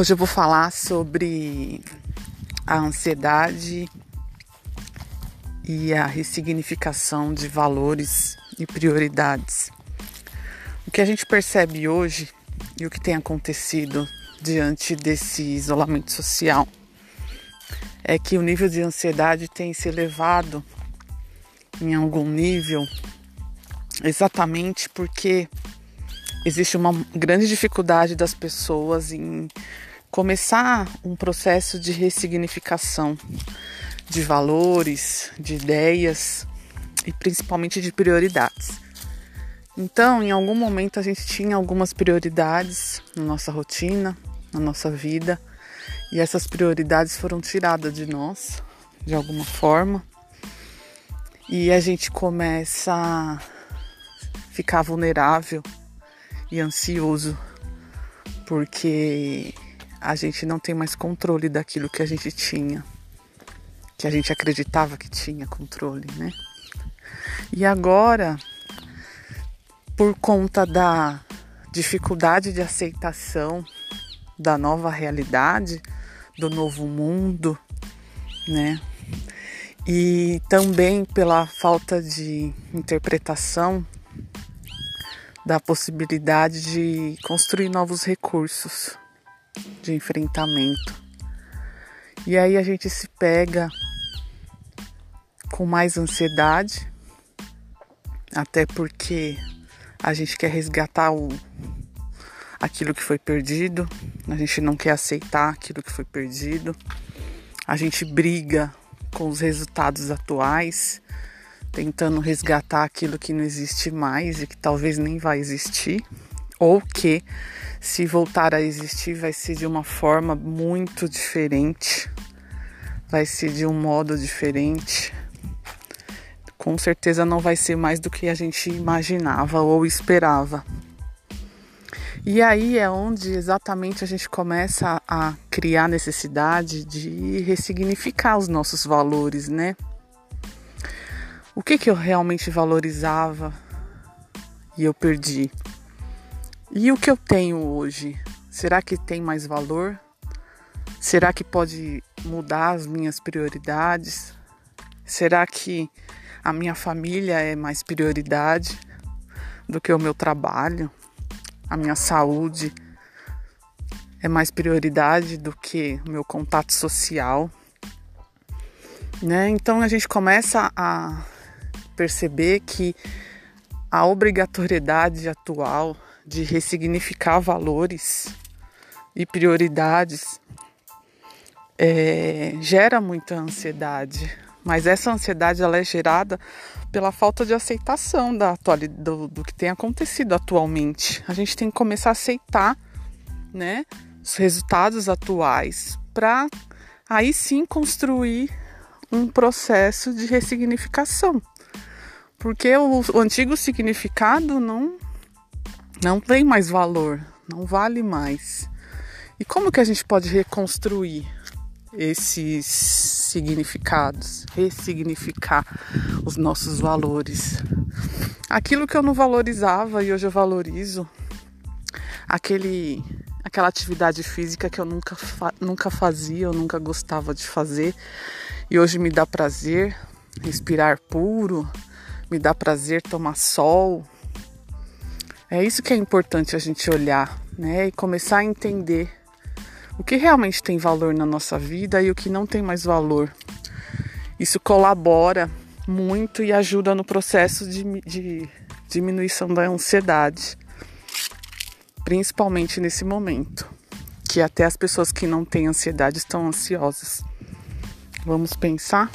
Hoje eu vou falar sobre a ansiedade e a ressignificação de valores e prioridades. O que a gente percebe hoje e o que tem acontecido diante desse isolamento social é que o nível de ansiedade tem se elevado em algum nível exatamente porque existe uma grande dificuldade das pessoas em começar um processo de ressignificação de valores, de ideias e principalmente de prioridades. Então, em algum momento a gente tinha algumas prioridades na nossa rotina, na nossa vida, e essas prioridades foram tiradas de nós de alguma forma. E a gente começa a ficar vulnerável e ansioso porque a gente não tem mais controle daquilo que a gente tinha, que a gente acreditava que tinha controle, né? E agora, por conta da dificuldade de aceitação da nova realidade, do novo mundo, né? E também pela falta de interpretação da possibilidade de construir novos recursos de enfrentamento. E aí a gente se pega com mais ansiedade, até porque a gente quer resgatar o, aquilo que foi perdido, a gente não quer aceitar aquilo que foi perdido, a gente briga com os resultados atuais, tentando resgatar aquilo que não existe mais e que talvez nem vai existir, ou que se voltar a existir, vai ser de uma forma muito diferente, vai ser de um modo diferente. Com certeza não vai ser mais do que a gente imaginava ou esperava. E aí é onde exatamente a gente começa a criar necessidade de ressignificar os nossos valores, né? O que, que eu realmente valorizava e eu perdi? E o que eu tenho hoje? Será que tem mais valor? Será que pode mudar as minhas prioridades? Será que a minha família é mais prioridade do que o meu trabalho? A minha saúde é mais prioridade do que o meu contato social? Né? Então a gente começa a perceber que a obrigatoriedade atual de ressignificar valores e prioridades é, gera muita ansiedade, mas essa ansiedade ela é gerada pela falta de aceitação da atualidade, do, do que tem acontecido atualmente. A gente tem que começar a aceitar, né, os resultados atuais para aí sim construir um processo de ressignificação. Porque o, o antigo significado não não tem mais valor, não vale mais. E como que a gente pode reconstruir esses significados, ressignificar os nossos valores? Aquilo que eu não valorizava e hoje eu valorizo, aquele aquela atividade física que eu nunca, fa nunca fazia, eu nunca gostava de fazer e hoje me dá prazer respirar puro, me dá prazer tomar sol, é isso que é importante a gente olhar, né? E começar a entender o que realmente tem valor na nossa vida e o que não tem mais valor. Isso colabora muito e ajuda no processo de, de diminuição da ansiedade, principalmente nesse momento, que até as pessoas que não têm ansiedade estão ansiosas. Vamos pensar?